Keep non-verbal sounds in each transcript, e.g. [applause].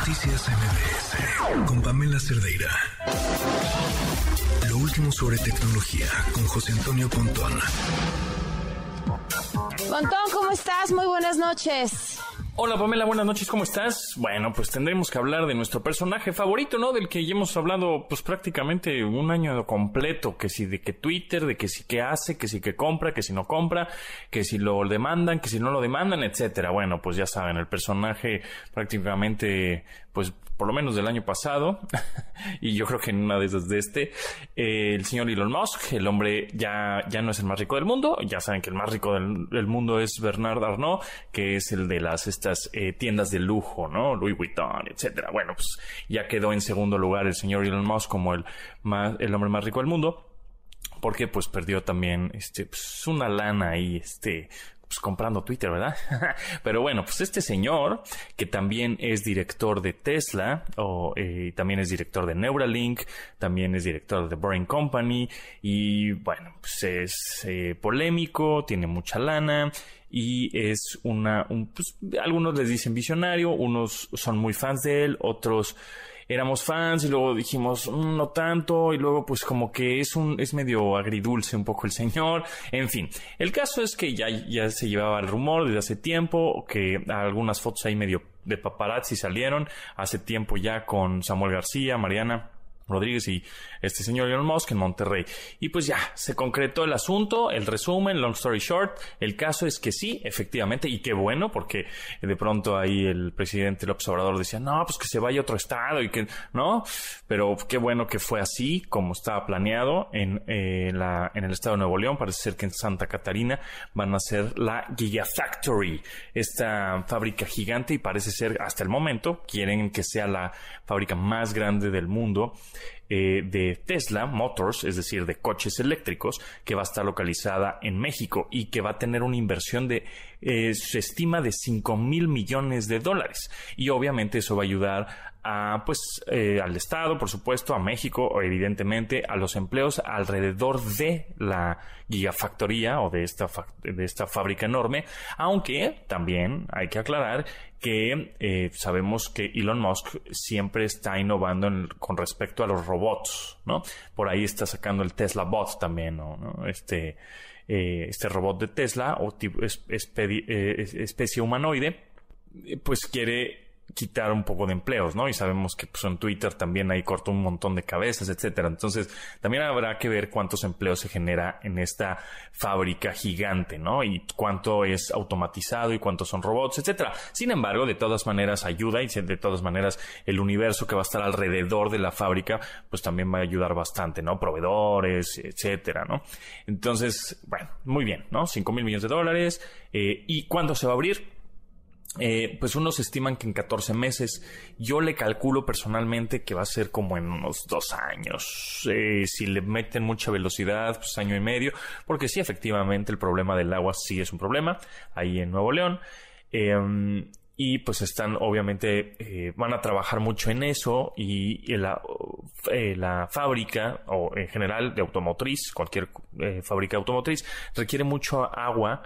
Noticias MBS con Pamela Cerdeira. Lo último sobre tecnología con José Antonio Pontón. Pontón, ¿cómo estás? Muy buenas noches. Hola Pamela, buenas noches, ¿cómo estás? Bueno, pues tendremos que hablar de nuestro personaje favorito, ¿no? Del que ya hemos hablado pues prácticamente un año completo, que si de que Twitter, de que si que hace, que si que compra, que si no compra, que si lo demandan, que si no lo demandan, etcétera. Bueno, pues ya saben, el personaje prácticamente pues por lo menos del año pasado, [laughs] y yo creo que en una de esas de este, eh, el señor Elon Musk, el hombre ya, ya no es el más rico del mundo, ya saben que el más rico del, mundo es Bernard Arnault, que es el de las estas eh, tiendas de lujo, ¿no? Louis Vuitton, etcétera. Bueno, pues ya quedó en segundo lugar el señor Elon Musk como el más, el hombre más rico del mundo porque pues perdió también este pues, una lana ahí este pues, comprando Twitter, ¿verdad? [laughs] Pero bueno, pues este señor, que también es director de Tesla, o eh, también es director de Neuralink, también es director de Boring Company, y bueno, pues es eh, polémico, tiene mucha lana, y es una, pues, algunos les dicen visionario, unos son muy fans de él, otros éramos fans y luego dijimos mm, no tanto y luego pues como que es un es medio agridulce un poco el señor. En fin el caso es que ya ya se llevaba el rumor desde hace tiempo que algunas fotos ahí medio de paparazzi salieron. Hace tiempo ya con Samuel García Mariana Rodríguez y este señor Elon Musk en Monterrey. Y pues ya, se concretó el asunto, el resumen, long story short, el caso es que sí, efectivamente, y qué bueno, porque de pronto ahí el presidente el observador decía, no, pues que se vaya a otro estado y que, ¿no? Pero qué bueno que fue así, como estaba planeado en, eh, la, en el estado de Nuevo León, parece ser que en Santa Catarina van a hacer la Gigafactory, esta fábrica gigante y parece ser, hasta el momento, quieren que sea la fábrica más grande del mundo eh, de Tesla Motors, es decir, de coches eléctricos, que va a estar localizada en México y que va a tener una inversión de, eh, se estima, de 5 mil millones de dólares. Y obviamente eso va a ayudar a, pues, eh, al Estado, por supuesto, a México, evidentemente, a los empleos alrededor de la gigafactoría o de esta, de esta fábrica enorme, aunque también hay que aclarar que eh, sabemos que Elon Musk siempre está innovando con respecto a los robots, ¿no? Por ahí está sacando el Tesla Bot también, ¿no? Este, eh, este robot de Tesla o tipo, eh, especie humanoide, pues quiere quitar un poco de empleos, ¿no? Y sabemos que pues, en Twitter también ahí cortó un montón de cabezas, etcétera. Entonces, también habrá que ver cuántos empleos se genera en esta fábrica gigante, ¿no? Y cuánto es automatizado y cuántos son robots, etcétera. Sin embargo, de todas maneras ayuda y de todas maneras el universo que va a estar alrededor de la fábrica, pues también va a ayudar bastante, ¿no? Proveedores, etcétera, ¿no? Entonces, bueno, muy bien, ¿no? 5 mil millones de dólares. Eh, ¿Y cuándo se va a abrir? Eh, pues unos estiman que en 14 meses. Yo le calculo personalmente que va a ser como en unos dos años. Eh, si le meten mucha velocidad, pues año y medio. Porque sí, efectivamente, el problema del agua sí es un problema ahí en Nuevo León. Em, y pues están, obviamente, eh, van a trabajar mucho en eso. Y la, la fábrica, o en general de automotriz, cualquier fábrica automotriz, requiere mucho agua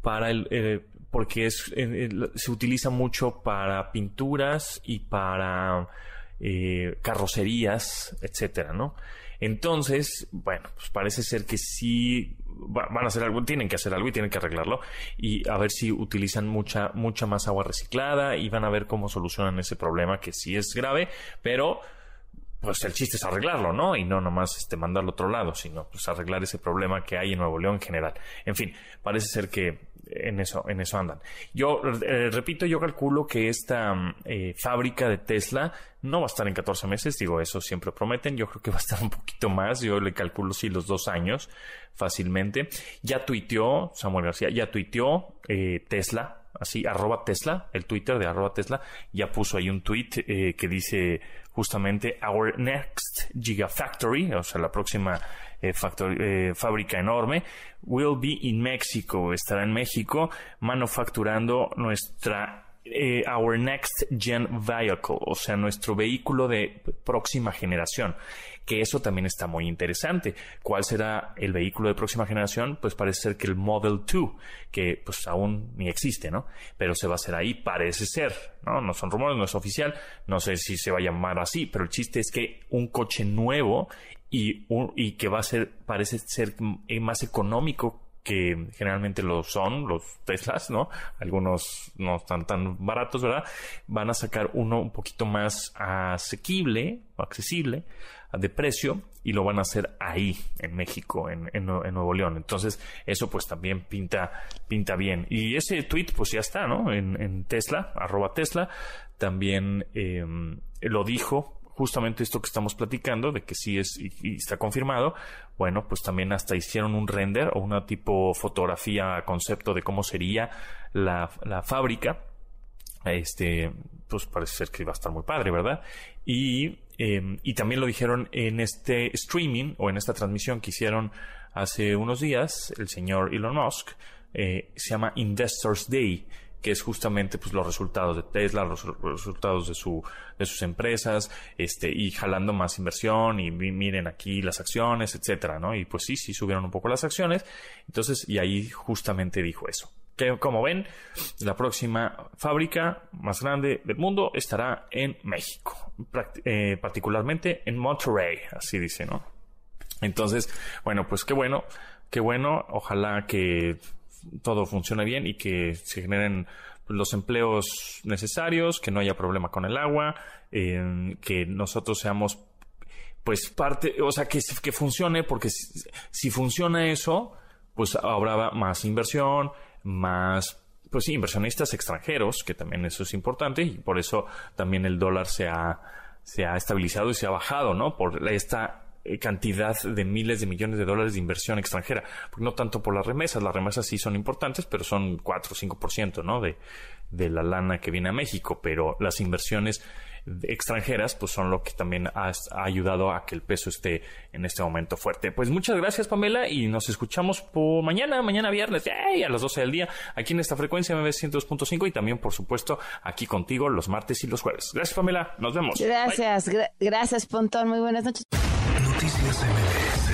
para el, porque es, se utiliza mucho para pinturas y para eh, carrocerías, etcétera, ¿no? Entonces, bueno, pues parece ser que sí van a hacer algo, tienen que hacer algo y tienen que arreglarlo y a ver si utilizan mucha mucha más agua reciclada y van a ver cómo solucionan ese problema que sí es grave, pero pues el chiste es arreglarlo, ¿no? Y no nomás este, mandarlo a otro lado, sino pues arreglar ese problema que hay en Nuevo León en general. En fin, parece ser que en eso, en eso andan. Yo eh, repito, yo calculo que esta eh, fábrica de Tesla no va a estar en 14 meses, digo, eso siempre prometen, yo creo que va a estar un poquito más, yo le calculo sí los dos años fácilmente. Ya tuiteó, Samuel García, ya tuiteó eh, Tesla, así, arroba Tesla, el Twitter de arroba Tesla, ya puso ahí un tweet que dice justamente Our Next Gigafactory, o sea, la próxima eh, eh, fábrica enorme, will be in Mexico, estará en México manufacturando nuestra eh, Our Next Gen Vehicle, o sea, nuestro vehículo de próxima generación que eso también está muy interesante. ¿Cuál será el vehículo de próxima generación? Pues parece ser que el Model 2, que pues aún ni existe, ¿no? Pero se va a hacer ahí, parece ser, ¿no? No son rumores, no es oficial, no sé si se va a llamar así, pero el chiste es que un coche nuevo y, y que va a ser, parece ser más económico que generalmente lo son, los Teslas, ¿no? Algunos no están tan baratos, ¿verdad? Van a sacar uno un poquito más asequible, accesible, de precio, y lo van a hacer ahí, en México, en, Nuevo León. Entonces, eso pues también pinta, pinta bien. Y ese tweet pues ya está, ¿no? En, Tesla, arroba Tesla, también em, lo dijo justamente esto que estamos platicando, de que sí es y, está confirmado, bueno, pues también hasta hicieron un render o una tipo fotografía concepto de cómo sería la, fábrica. Este, pues parece ser que va a estar muy padre, ¿verdad? Y, em, y también lo dijeron en este streaming o en esta transmisión que hicieron hace unos días el señor Elon Musk, eh, se llama Investors Day que es justamente pues los resultados de Tesla, los, resultados de su de sus empresas, este y jalando más inversión y miren aquí las acciones, etcétera, ¿no? Y pues sí, sí subieron un poco las acciones. Entonces, y ahí justamente dijo eso. Que como ven, la próxima fábrica más grande del mundo estará en México, eh, particularmente en Monterrey, así dice, ¿no? Entonces, bueno, pues qué bueno, qué bueno, ojalá que todo funcione bien y que se generen los empleos necesarios, que no haya problema con el agua, que nosotros seamos pues parte, o sea, que, que funcione, porque si, funciona eso, pues habrá más inversión, más pues sí, inversionistas extranjeros, que también eso es importante, y por eso también el dólar se ha, se ha estabilizado y se ha bajado, ¿no? Por esta cantidad de miles de millones de dólares de inversión extranjera. no tanto por las remesas, las remesas sí son importantes, pero son 4 o 5%, ¿no? De, de la lana que viene a México, pero las inversiones extranjeras, pues son lo que también ha, ayudado a que el peso esté en este momento fuerte. Pues muchas gracias, Pamela, y nos escuchamos por mañana, mañana viernes, a las 12 del día, aquí en esta frecuencia MB 102.5 y también, por supuesto, aquí contigo los martes y los jueves. Gracias, Pamela, nos vemos. Gracias, gracias, Pontón, muy buenas noches. Noticias MBS